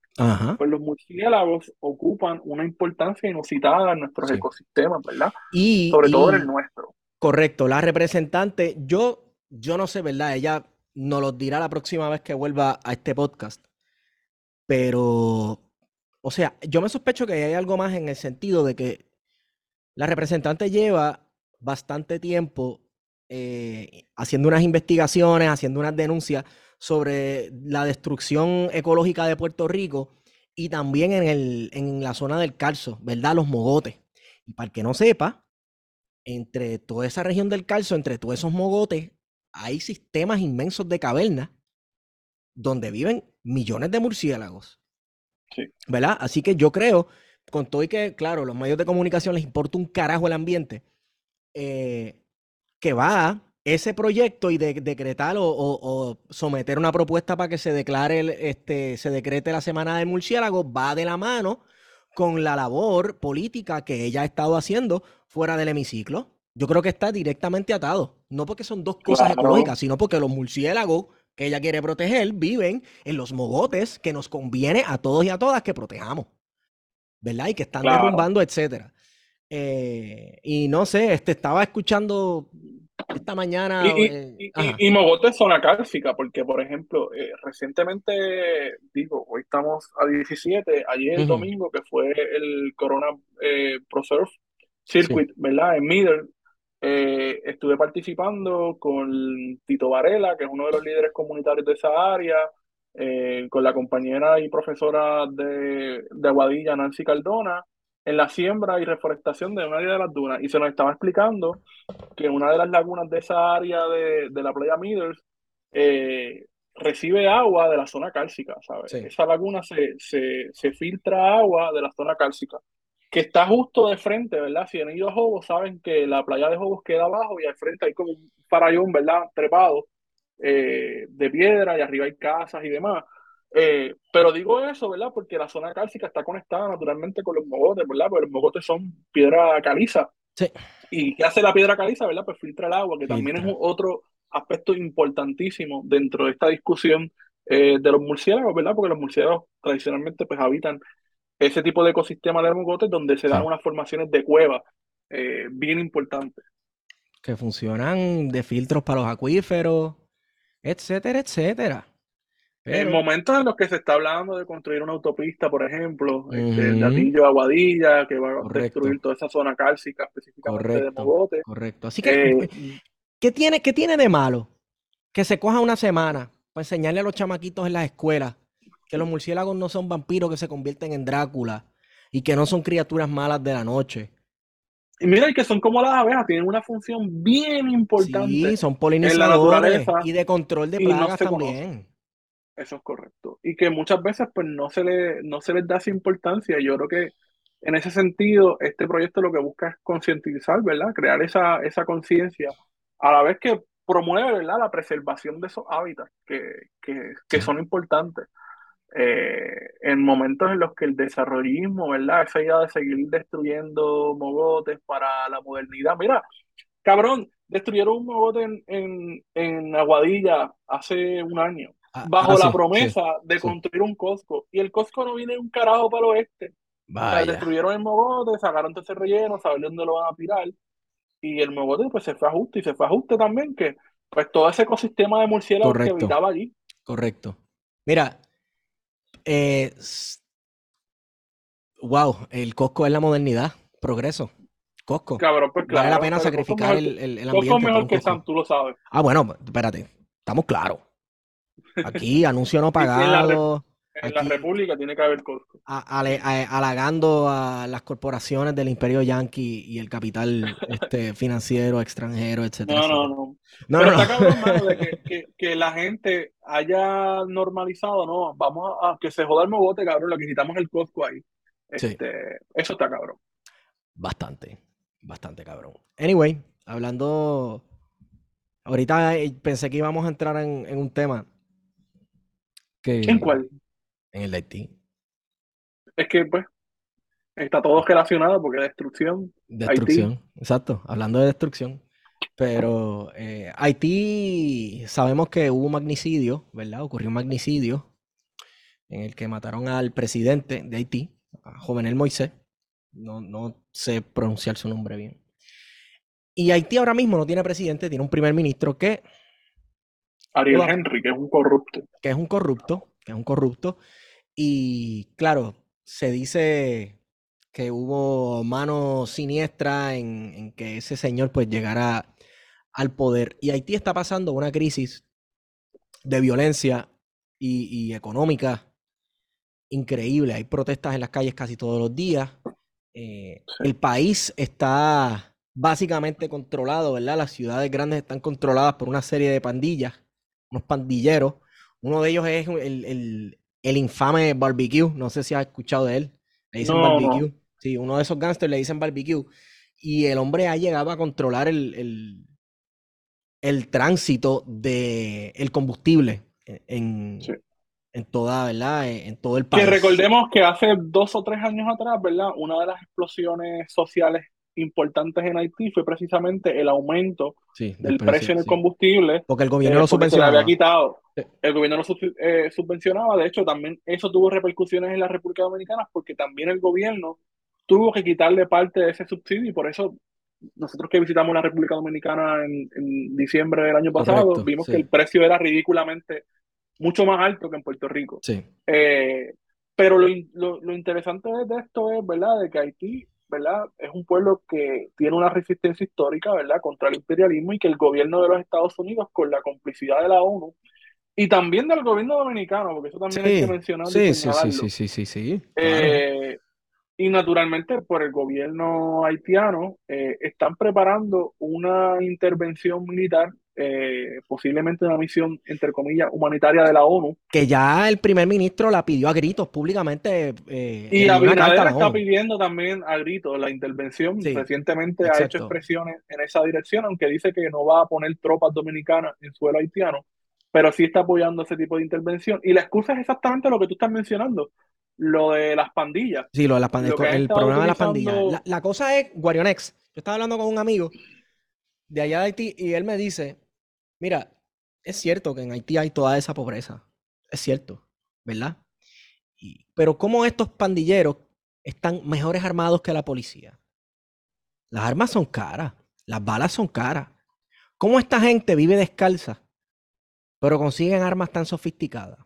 pues los murciélagos ocupan una importancia inusitada en nuestros ecosistemas, ¿verdad? Y, Sobre todo en el nuestro. Correcto, la representante, yo, yo no sé, ¿verdad? Ella nos lo dirá la próxima vez que vuelva a este podcast, pero, o sea, yo me sospecho que hay algo más en el sentido de que la representante lleva bastante tiempo eh, haciendo unas investigaciones, haciendo unas denuncias sobre la destrucción ecológica de Puerto Rico y también en, el, en la zona del Calzo, ¿verdad? Los mogotes. Y para el que no sepa, entre toda esa región del Calzo, entre todos esos mogotes, hay sistemas inmensos de cavernas donde viven millones de murciélagos. ¿Verdad? Así que yo creo, con todo y que, claro, los medios de comunicación les importa un carajo el ambiente, eh, que va ese proyecto y de, decretar o, someter una propuesta para que se declare este se decrete la semana del murciélago va de la mano con la labor política que ella ha estado haciendo fuera del hemiciclo. Yo creo que está directamente atado, no porque son dos cosas ecológicas, sino porque los murciélagos que ella quiere proteger viven en los mogotes que nos conviene a todos y a todas que protejamos. ¿Verdad? Y que están derrumbando, etcétera. Eh, y no sé, este, estaba escuchando esta mañana. Y, y, eh, y, Mogote es zona cálcica, porque, por ejemplo, eh, recientemente, digo, hoy estamos a 17, ayer el domingo, que fue el Corona Pro Surf Circuit, ¿verdad? En Middle, eh, estuve participando con Tito Varela, que es uno de los líderes comunitarios de esa área, eh, con la compañera y profesora de, de Aguadilla, Nancy Cardona, en la siembra y reforestación de una de las dunas. Y se nos estaba explicando que una de las lagunas de esa área de, de la playa Middles eh, recibe agua de la zona cálcica, ¿sabes? Esa laguna se, se, se, filtra agua de la zona cálcica, que está justo de frente, ¿verdad? Si han ido a Jobos, saben que la playa de Jobos queda abajo y al frente hay como un parayón, ¿verdad? Trepado eh, de piedra y arriba hay casas y demás. Eh, pero digo eso, ¿verdad? Porque la zona cálcica está conectada naturalmente con los mogotes, ¿verdad? Porque los mogotes son piedra caliza. Sí. ¿Y qué hace la piedra caliza, verdad? Pues filtra el agua, que también es otro aspecto importantísimo dentro de esta discusión eh, de los murciélagos, ¿verdad? Porque los murciélagos tradicionalmente pues habitan ese tipo de ecosistema de mogotes donde se dan unas formaciones de cuevas eh, bien importantes. Que funcionan de filtros para los acuíferos, etcétera, etcétera. En momentos en los que se está hablando de construir una autopista, por ejemplo, este, el Latillo Aguadilla, que va a destruir toda esa zona cálcica específicamente de mogotes. Correcto. Así que, eh, ¿qué, tiene, ¿qué tiene de malo? Que se coja una semana para enseñarle a los chamaquitos en las escuelas que los murciélagos no son vampiros que se convierten en Drácula y que no son criaturas malas de la noche. Y mira, que son como las abejas, tienen una función bien importante. Sí, son polinizadores y de control de plagas también. Eso es correcto. Y que muchas veces pues no se, le, no se les da esa importancia. Yo creo que en ese sentido este proyecto lo que busca es concientizar, ¿verdad? Crear esa, esa conciencia a la vez que promueve, ¿verdad? La preservación de esos hábitats que, que, que son importantes. Eh, en momentos en los que el desarrollismo, ¿verdad? Esa idea de seguir destruyendo mogotes para la modernidad. Mira, cabrón, destruyeron un mogote en, en, en Aguadilla hace un año. Ah, bajo ah, la promesa de construir un Costco. Y el Costco no viene un carajo para el oeste. destruyeron el mogote, sacaron todo ese relleno, saben dónde lo van a tirar. Y el mogote pues se fue a ajuste y se fue a ajuste también que pues todo ese ecosistema de murciélagos que habitaba allí. Correcto. Mira, eh, wow, el Costco es la modernidad, progreso. Costco. Cabrón, pues Vale la pena sacrificar el, el, el, ambiente. Costco mejor que Sam, tú lo sabes. Ah, bueno, espérate, estamos claros. Aquí, anuncio no [laughs] pagado. En la, República tiene que haber Costco. halagando a las corporaciones del imperio yanqui y el capital [laughs] este, financiero extranjero, etcétera. No, no, no. no, Pero está cabrón, de [laughs] que, que, la gente haya normalizado, no, vamos a, que se joda el mogote, cabrón, lo que necesitamos el Costco ahí. Este, Eso está cabrón. Bastante, bastante cabrón. Anyway, hablando, ahorita eh, pensé que íbamos a entrar en un tema ¿En cuál? En el de Haití. Es que, pues, está todo relacionado porque destrucción. Destrucción, exacto, hablando de destrucción. Pero eh, Haití, sabemos que hubo un magnicidio, ¿verdad? Ocurrió un magnicidio en el que mataron al presidente de Haití, a Jovenel Moisés. No, no sé pronunciar su nombre bien. Y Haití ahora mismo no tiene presidente, tiene un primer ministro que Ariel Henry, que es un corrupto. Que es un corrupto, que es un corrupto. Y claro, se dice que hubo mano siniestra en, que ese señor pues llegara al poder. Y Haití está pasando una crisis de violencia y, económica increíble. Hay protestas en las calles casi todos los días. Eh, el país está básicamente controlado, ¿verdad? Las ciudades grandes están controladas por una serie de pandillas unos pandilleros. Uno de ellos es el, infame Barbecue. No sé si has escuchado de él. Le dicen Barbecue. Sí, uno de esos gangsters le dicen Barbecue. Y el hombre ha llegado a controlar el, el, tránsito del el combustible en, en toda, ¿verdad? En, todo el país. Que recordemos que hace dos o tres años atrás, ¿verdad? Una de las explosiones sociales importantes en Haití fue precisamente el aumento del, precio, en el combustible. Porque el gobierno lo subvencionaba. Se había quitado. El gobierno lo eh, subvencionaba. De hecho, también eso tuvo repercusiones en la República Dominicana porque también el gobierno tuvo que quitarle parte de ese subsidio y por eso nosotros que visitamos la República Dominicana en, diciembre del año pasado, vimos que el precio era ridículamente mucho más alto que en Puerto Rico. Sí. Eh, pero lo, lo, lo, interesante de esto es, ¿verdad?, de que Haití ¿verdad? Es un pueblo que tiene una resistencia histórica, ¿verdad? Contra el imperialismo y que el gobierno de los Estados Unidos, con la complicidad de la ONU y también del gobierno dominicano, porque eso también hay que mencionarlo. Sí, sí, sí, sí, sí, sí, sí. Eh, y naturalmente por el gobierno haitiano eh, están preparando una intervención militar eh, posiblemente una misión, entre comillas, humanitaria de la ONU. Que ya el primer ministro la pidió a gritos públicamente. Eh, y Abinader está pidiendo también a gritos la intervención. Recientemente ha hecho expresiones en esa dirección, aunque dice que no va a poner tropas dominicanas en suelo haitiano, pero sí está apoyando ese tipo de intervención. Y la excusa es exactamente lo que tú estás mencionando. Lo de las pandillas. Sí, lo de las pandillas. El problema de las pandillas. La, cosa es, Guarionex. Yo estaba hablando con un amigo de allá de Haití y él me dice, Mira, es cierto que en Haití hay toda esa pobreza. Es cierto, ¿verdad? pero ¿cómo estos pandilleros están mejores armados que la policía? Las armas son caras, las balas son caras. ¿Cómo esta gente vive descalza, pero consiguen armas tan sofisticadas?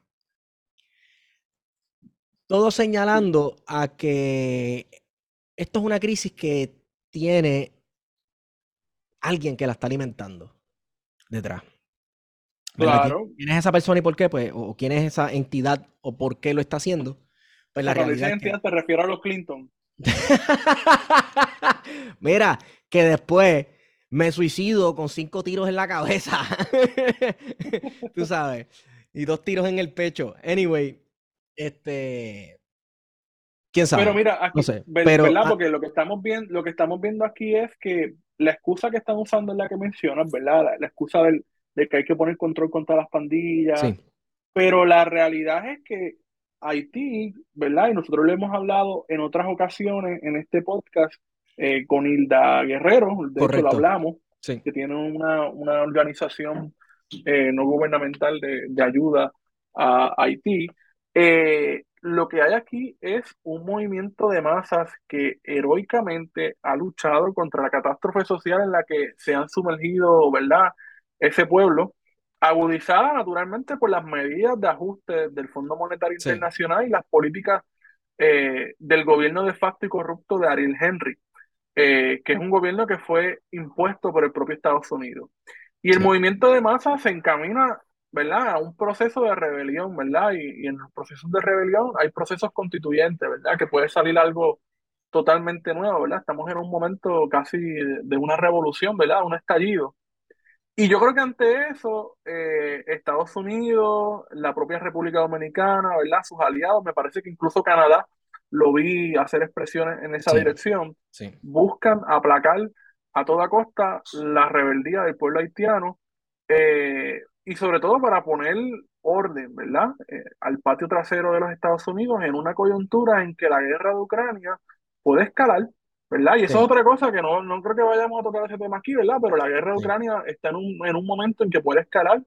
Todo señalando a que esto es una crisis que tiene alguien que la está alimentando detrás. Claro. ¿Quién es esa persona y por qué? Pues, o quién es esa entidad o por qué lo está haciendo. Pues la realidad. Esa entidad te refiero a los Clinton. [laughs] Mira, que después me suicido con cinco tiros en la cabeza. [laughs] Tú sabes. Y dos tiros en el pecho. Anyway, este. ¿Quién sabe? Pero mira, aquí, no sé, pero, ¿verdad? Porque lo que estamos viendo, lo que estamos viendo aquí es que la excusa que están usando es la que mencionas, ¿verdad? La, excusa del, de que hay que poner control contra las pandillas. Pero la realidad es que Haití, ¿verdad? Y nosotros lo hemos hablado en otras ocasiones en este podcast eh, con Hilda Guerrero, de hecho lo hablamos, que tiene una, organización eh, no gubernamental de, de, ayuda a Haití. Eh, lo que hay aquí es un movimiento de masas que heroicamente ha luchado contra la catástrofe social en la que se han sumergido, ¿verdad? Ese pueblo, agudizada naturalmente por las medidas de ajuste del Fondo Monetario Internacional y las políticas eh, del gobierno de facto y corrupto de Ariel Henry, eh, que es un gobierno que fue impuesto por el propio Estados Unidos. Y el movimiento de masas se encamina ¿verdad? A un proceso de rebelión, ¿verdad? Y, en los procesos de rebelión hay procesos constituyentes, ¿verdad? Que puede salir algo totalmente nuevo, ¿verdad? Estamos en un momento casi de una revolución, ¿verdad? Un estallido. Y yo creo que ante eso, eh, Estados Unidos, la propia República Dominicana, ¿verdad? Sus aliados, me parece que incluso Canadá lo vi hacer expresiones en esa dirección, buscan aplacar a toda costa la rebeldía del pueblo haitiano, eh, y sobre todo para poner orden, ¿verdad? Eh, al patio trasero de los Estados Unidos en una coyuntura en que la guerra de Ucrania puede escalar, ¿verdad? Y eso es otra cosa que no, no creo que vayamos a tocar ese tema aquí, ¿verdad? Pero la guerra de Ucrania está en un, en un momento en que puede escalar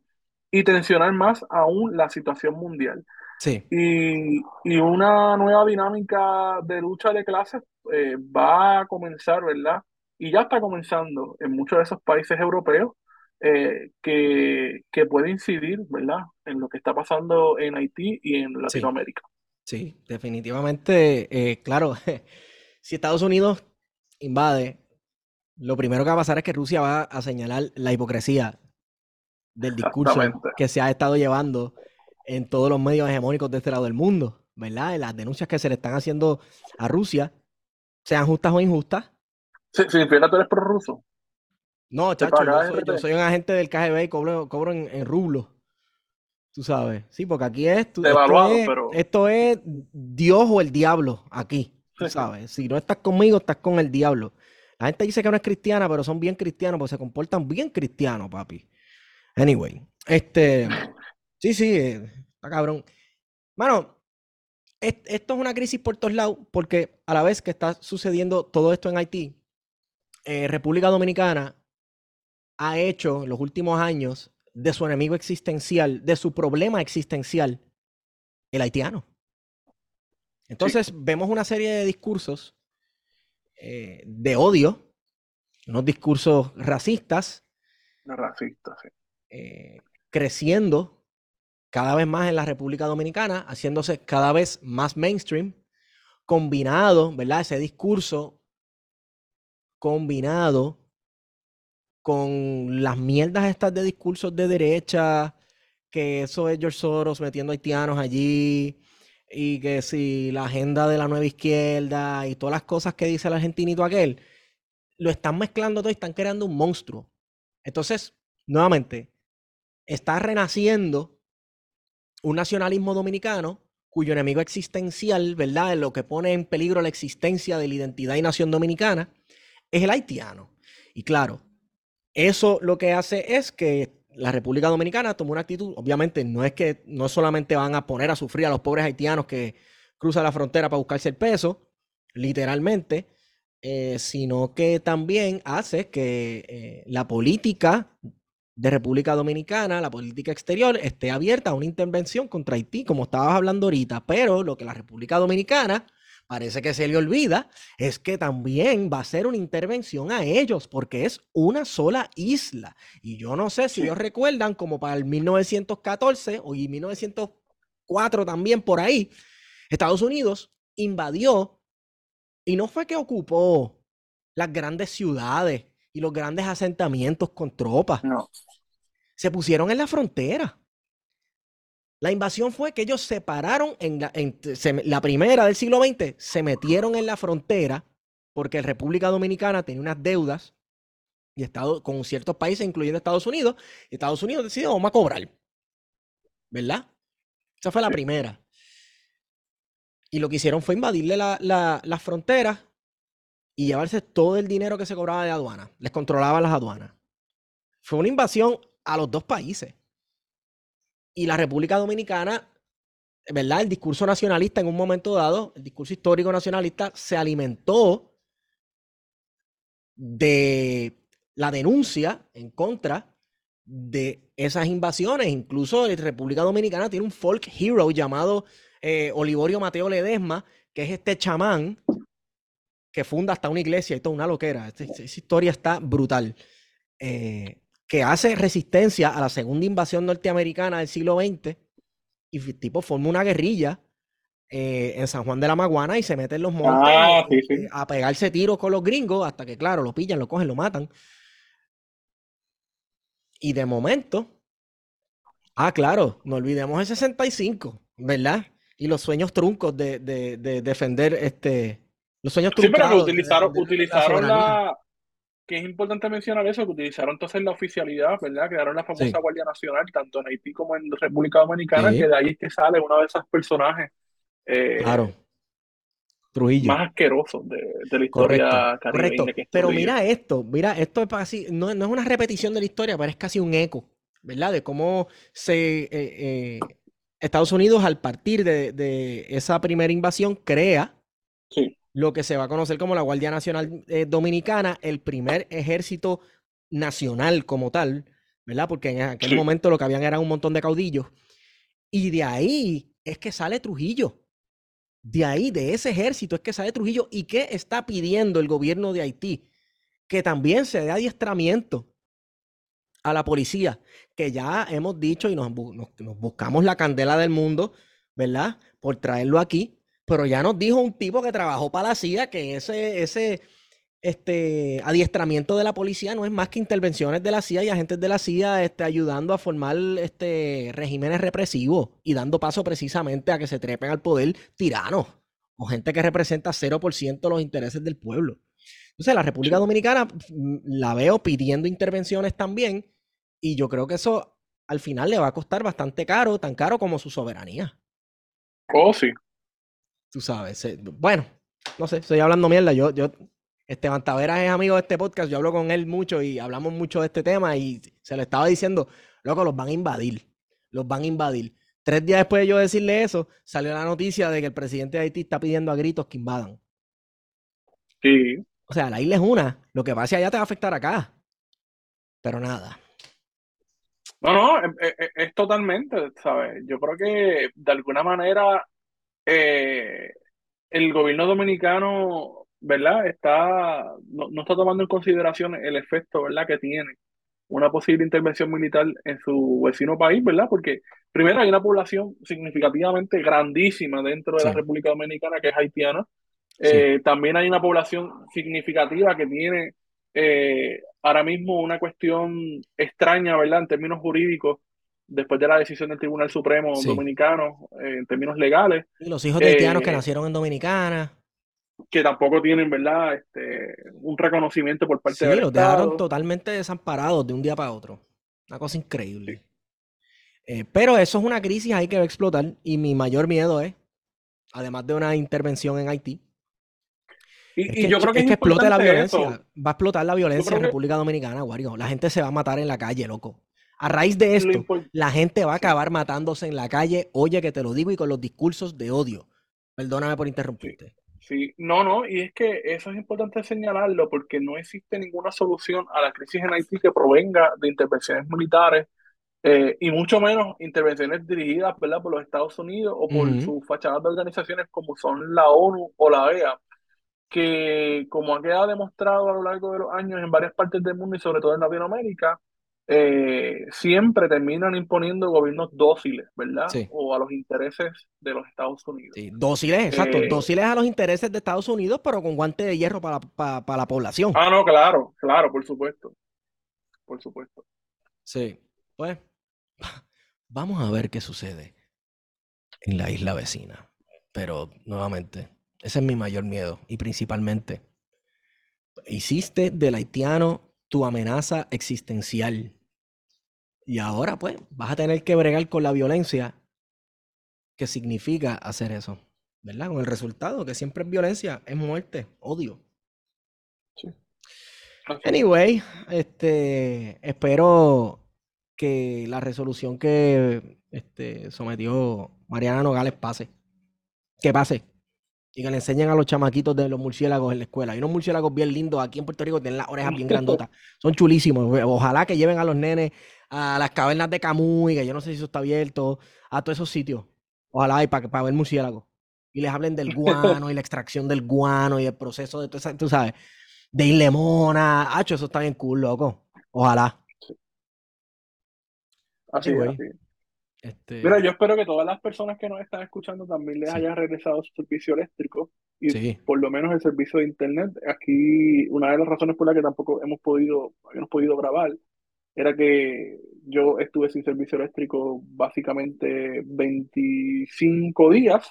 y tensionar más aún la situación mundial. Sí. Y, y una nueva dinámica de lucha de clases eh, va a comenzar, ¿verdad? Y ya está comenzando en muchos de esos países europeos eh, que, puede incidir, ¿verdad?, en lo que está pasando en Haití y en Latinoamérica. Sí, definitivamente, eh, claro, [laughs] si Estados Unidos invade, lo primero que va a pasar es que Rusia va a señalar la hipocresía del discurso que se ha estado llevando en todos los medios hegemónicos de este lado del mundo, ¿verdad? las denuncias que se le están haciendo a Rusia, sean justas o injustas. Sí, tú eres prorruso. No, chacho, yo soy, un agente del KGB y cobro, cobro en, en rublos. Tú sabes. Sí, porque aquí es, esto, es esto es Dios o el diablo aquí. Tú [laughs] sabes. Si no estás conmigo, estás con el diablo. La gente dice que no es cristiana, pero son bien cristianos, porque se comportan bien cristianos, papi. Anyway, este. Sí, sí, eh, está cabrón. Mano, esto es una crisis por todos lados, porque a la vez que está sucediendo todo esto en Haití, eh, República Dominicana ha hecho en los últimos años de su enemigo existencial, de su problema existencial, el haitiano. Entonces vemos una serie de discursos eh, de odio, unos discursos racistas, racistas eh, creciendo cada vez más en la República Dominicana, haciéndose cada vez más mainstream, combinado, ¿verdad? Ese discurso combinado con las mierdas estas de discursos de derecha, que eso es George Soros metiendo haitianos allí, y que si la agenda de la nueva izquierda y todas las cosas que dice el argentinito aquel, lo están mezclando todo y están creando un monstruo. Entonces, nuevamente, está renaciendo un nacionalismo dominicano cuyo enemigo existencial, ¿verdad? Lo que pone en peligro la existencia de la identidad y nación dominicana, es el haitiano. Y claro, eso lo que hace es que la República Dominicana tomó una actitud, obviamente no es que no solamente van a poner a sufrir a los pobres haitianos que cruzan la frontera para buscarse el peso, literalmente, eh, sino que también hace que eh, la política de República Dominicana, la política exterior, esté abierta a una intervención contra Haití, como estabas hablando ahorita, pero lo que la República Dominicana parece que se le olvida es que también va a ser una intervención a ellos, porque es una sola isla. Y yo no sé si ellos recuerdan, como para el 1914 o 1904 también por ahí, Estados Unidos invadió y no fue que ocupó las grandes ciudades y los grandes asentamientos con tropas. No. Se pusieron en la frontera. La invasión fue que ellos se pararon en la, primera del siglo XX, se metieron en la frontera porque la República Dominicana tenía unas deudas y Estado, con ciertos países, incluyendo Estados Unidos, y Estados Unidos decidió, vamos a cobrar. ¿Verdad? Esa fue la primera. Y lo que hicieron fue invadirle las la, fronteras y llevarse todo el dinero que se cobraba de aduana. Les controlaban las aduanas. Fue una invasión a los dos países. Y la República Dominicana, ¿verdad? El discurso nacionalista en un momento dado, el discurso histórico nacionalista, se alimentó de la denuncia en contra de esas invasiones. Incluso la República Dominicana tiene un folk hero llamado eh, Olivorio Mateo Ledesma, que es este chamán que funda hasta una iglesia y toda una loquera. Esa, historia está brutal. Eh, que hace resistencia a la segunda invasión norteamericana del siglo XX y tipo forma una guerrilla eh, en San Juan de la Maguana y se mete en los montes ah, eh, a pegarse tiros con los gringos hasta que, claro, lo pillan, lo cogen, lo matan. Y de momento, ah, claro, no olvidemos el 65, ¿verdad? Y los sueños truncos de, defender este. Los sueños truncos. Sí, pero utilizaron, utilizaron la, que es importante mencionar eso, que utilizaron entonces la oficialidad, ¿verdad? Crearon la famosa Guardia Nacional, tanto en Haití como en República Dominicana, que de ahí es que sale uno de esos personajes. Eh, claro. Trujillo. Más asquerosos de, la historia correcto, Pero mira esto, mira, esto es así, no, no, es una repetición de la historia, pero es casi un eco, ¿verdad? De cómo se eh, eh, Estados Unidos, al partir de, de esa primera invasión, crea sí lo que se va a conocer como la Guardia Nacional eh, Dominicana, el primer ejército nacional como tal, ¿verdad? Porque en aquel momento lo que habían era un montón de caudillos. Y de ahí es que sale Trujillo. De ahí, de ese ejército, es que sale Trujillo. ¿Y qué está pidiendo el gobierno de Haití? Que también se dé adiestramiento a la policía, que ya hemos dicho y nos, nos buscamos la candela del mundo, ¿verdad? Por traerlo aquí pero ya nos dijo un tipo que trabajó para la CIA que ese, ese este, adiestramiento de la policía no es más que intervenciones de la CIA y agentes de la CIA este, ayudando a formar este, regímenes represivos y dando paso precisamente a que se trepen al poder tiranos o gente que representa 0% los intereses del pueblo. Entonces, la República Dominicana mm, la veo pidiendo intervenciones también y yo creo que eso al final le va a costar bastante caro, tan caro como su soberanía. Oh, sí, tú sabes. Eh, bueno, no sé, estoy hablando mierda. Yo, yo, Esteban Taveras es amigo de este podcast, yo hablo con él mucho y hablamos mucho de este tema y se le estaba diciendo, loco, los van a invadir, los van a invadir. Tres días después de yo decirle eso, salió la noticia de que el presidente de Haití está pidiendo a gritos que invadan. Sí. O sea, la isla es una, lo que pase allá te va a afectar acá. Pero nada. No, no, es, es totalmente, ¿sabes? Yo creo que de alguna manera eh, el gobierno dominicano, ¿verdad? Está, no, está tomando en consideración el efecto, ¿verdad? Que tiene una posible intervención militar en su vecino país, ¿verdad? Porque primero hay una población significativamente grandísima dentro de la República Dominicana que es haitiana. Eh, también hay una población significativa que tiene eh, ahora mismo una cuestión extraña, ¿verdad? En términos jurídicos, después de la decisión del Tribunal Supremo Dominicano, eh, en términos legales. Y los hijos de haitianos que nacieron en Dominicana. Que tampoco tienen, ¿verdad? Este, un reconocimiento por parte de los dejaron totalmente desamparados de un día para otro. Una cosa increíble. pero eso es una crisis ahí que va a explotar y mi mayor miedo es, además de una intervención en Haití, y, yo creo que, es, que explote la violencia. Va a explotar la violencia en República Dominicana, Wario. La gente se va a matar en la calle, loco. A raíz de esto, la gente va a acabar matándose en la calle. Oye, que te lo digo y con los discursos de odio. Perdóname por interrumpirte. Sí, no, no, y es que eso es importante señalarlo porque no existe ninguna solución a la crisis en Haití que provenga de intervenciones militares eh, y mucho menos intervenciones dirigidas ¿verdad? por los Estados Unidos o por sus fachadas de organizaciones como son la ONU o la OEA que como ha quedado demostrado a lo largo de los años en varias partes del mundo y sobre todo en Latinoamérica, eh, siempre terminan imponiendo gobiernos dóciles, ¿verdad? O a los intereses de los Estados Unidos. Sí, dóciles, exacto, eh, dóciles a los intereses de Estados Unidos, pero con guante de hierro para, para, la población. Ah, no, claro, claro, por supuesto. Por supuesto. Sí, pues [laughs] vamos a ver qué sucede en la isla vecina. Pero nuevamente, ese es mi mayor miedo. Y principalmente, hiciste del haitiano tu amenaza existencial. Y ahora, pues, vas a tener que bregar con la violencia que significa hacer eso. ¿Verdad? Con el resultado, que siempre es violencia, es muerte, odio. Sí. Anyway, este, espero que la resolución que este, sometió Mariana Nogales pase. Que pase y que le enseñen a los chamaquitos de los murciélagos en la escuela. Hay unos murciélagos bien lindos aquí en Puerto Rico, tienen las orejas bien grandotas. [laughs] Son chulísimos. Ojalá que lleven a los nenes a las cavernas de Camuy, que yo no sé si eso está abierto, a todos esos sitios. Ojalá y para, para ver murciélagos. Y les hablen del guano y la extracción del guano y el proceso de todo eso, tú sabes, de lemona. Hacho, eso está bien cool, loco. Ojalá. Así, así. Este... Mira, yo espero que todas las personas que nos están escuchando también les haya regresado su servicio eléctrico y por lo menos el servicio de internet. Aquí, una de las razones por las que tampoco hemos podido, habíamos podido grabar era que yo estuve sin servicio eléctrico básicamente 25 días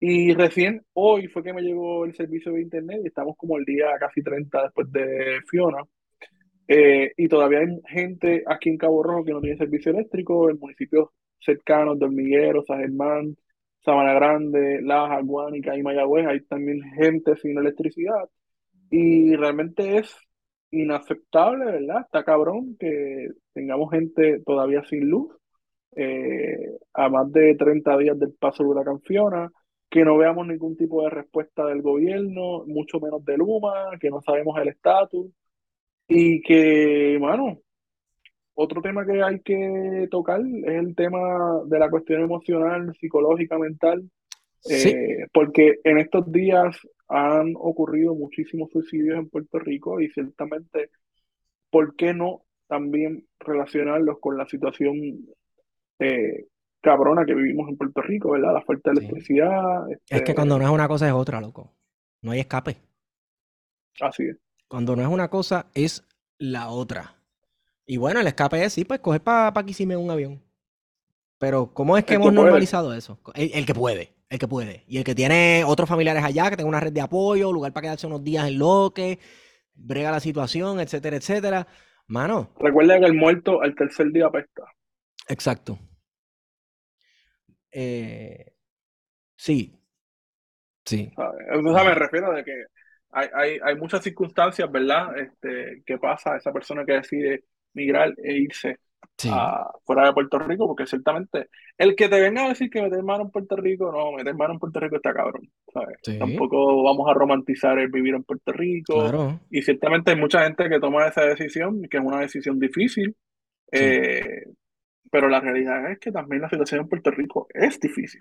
y recién hoy fue que me llegó el servicio de internet y estamos como el día casi 30 después de Fiona. Eh, y todavía hay gente aquí en Cabo Rojo que no tiene servicio eléctrico, en municipios cercanos de San Germán, Sabana Grande, Laja, Guánica y Mayagüez, hay también gente sin electricidad. Y realmente es inaceptable, ¿verdad? Está cabrón que tengamos gente todavía sin luz, eh, a más de 30 días del paso de huracán Fiona, que no veamos ningún tipo de respuesta del gobierno, mucho menos de Luma, que no sabemos el estatus, y que, bueno, otro tema que hay que tocar es el tema de la cuestión emocional, psicológica, mental, eh, porque en estos días han ocurrido muchísimos suicidios en Puerto Rico y ciertamente, ¿por qué no también relacionarlos con la situación eh, cabrona que vivimos en Puerto Rico, ¿verdad? La falta de electricidad. Es que este cuando no es una cosa es otra, loco. No hay escape. Así es. Cuando no es una cosa es la otra. Y bueno, el escape es, sí, pues coger para pa me un avión. Pero, ¿cómo es que hemos normalizado eso? El, que puede, el que puede. Y el que tiene otros familiares allá, que tenga una red de apoyo, lugar para quedarse unos días en lo que, brega la situación, etcétera, etcétera. Mano. Recuerda que el muerto al tercer día apesta. Exacto. Eh, sí. Sí. O sea, me refiero de que hay, hay, hay muchas circunstancias, ¿verdad? Este, que pasa a esa persona que decide migrar e irse a, fuera de Puerto Rico, porque ciertamente el que te venga a decir que meter mano en Puerto Rico, no, meter mano en Puerto Rico está cabrón, ¿sabes? Tampoco vamos a romantizar el vivir en Puerto Rico. Y ciertamente hay mucha gente que toma esa decisión, que es una decisión difícil, eh, pero la realidad es que también la situación en Puerto Rico es difícil.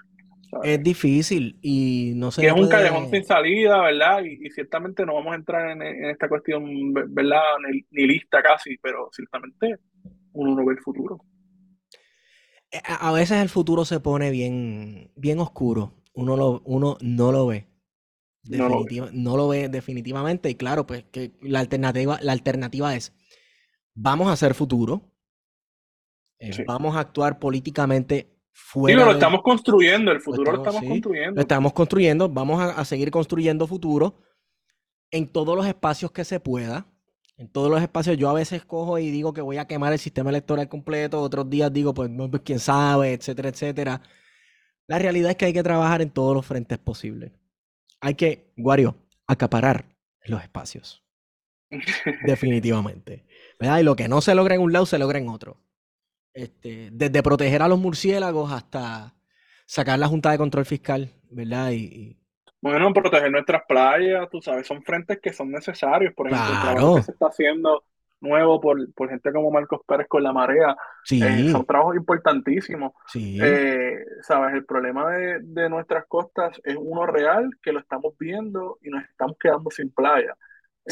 Es difícil y no sé. es un callejón sin salida, ¿verdad? Y, ciertamente no vamos a entrar en, esta cuestión, ¿verdad? Ni, lista casi, pero ciertamente uno no ve el futuro. Eh, a veces el futuro se pone bien, bien oscuro. Uno, lo, uno no lo ve. no, lo ve definitivamente. Y claro, pues que la alternativa, la alternativa es, vamos a hacer futuro, eh, vamos a actuar políticamente fuera. Sí, lo estamos construyendo, el futuro lo estamos construyendo. Lo estamos construyendo, vamos a, seguir construyendo futuro en todos los espacios que se pueda. En todos los espacios, yo a veces cojo y digo que voy a quemar el sistema electoral completo, otros días digo, pues, pues quién sabe, etcétera, etcétera. La realidad es que hay que trabajar en todos los frentes posibles. Hay que, Guario, acaparar los espacios. [laughs] Definitivamente. ¿verdad? Y lo que no se logra en un lado, se logra en otro. Este, desde proteger a los murciélagos hasta sacar la Junta de Control Fiscal, ¿verdad? Y, Bueno, proteger nuestras playas, tú sabes, son frentes que son necesarios. Por ejemplo, el trabajo que se está haciendo nuevo por, gente como Marcos Pérez con la marea. Sí. Eh, son trabajos importantísimos. Sí. Eh, Sabes, el problema de, nuestras costas es uno real, que lo estamos viendo y nos estamos quedando sin playa.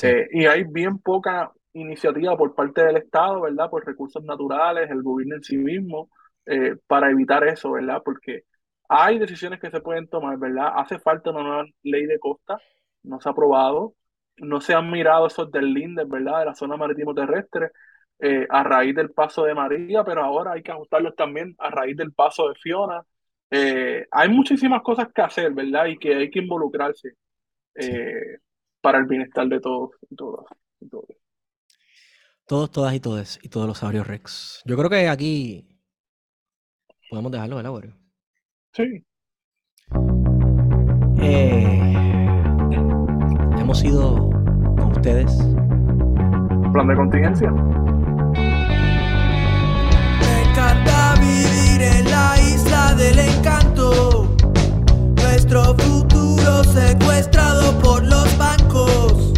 Eh, y hay bien poca iniciativa por parte del Estado, ¿verdad? Por recursos naturales, el gobierno en sí mismo, para evitar eso, ¿verdad? Porque hay decisiones que se pueden tomar, ¿verdad? Hace falta una nueva ley de costa, no se ha aprobado, no se han mirado esos deslindes, ¿verdad? De la zona marítimo terrestre eh, a raíz del paso de María, pero ahora hay que ajustarlos también a raíz del paso de Fiona. Eh, hay muchísimas cosas que hacer, ¿verdad? Y que hay que involucrarse eh, para el bienestar de todos y todas. todos. Todos, todas y todos, y todos los sabios Rex. Yo creo que aquí podemos dejarlo, ¿verdad, Wario? Sí. hemos sido ustedes? Plan de contingencia. Me encanta vivir en la isla del encanto. Nuestro futuro secuestrado por los bancos.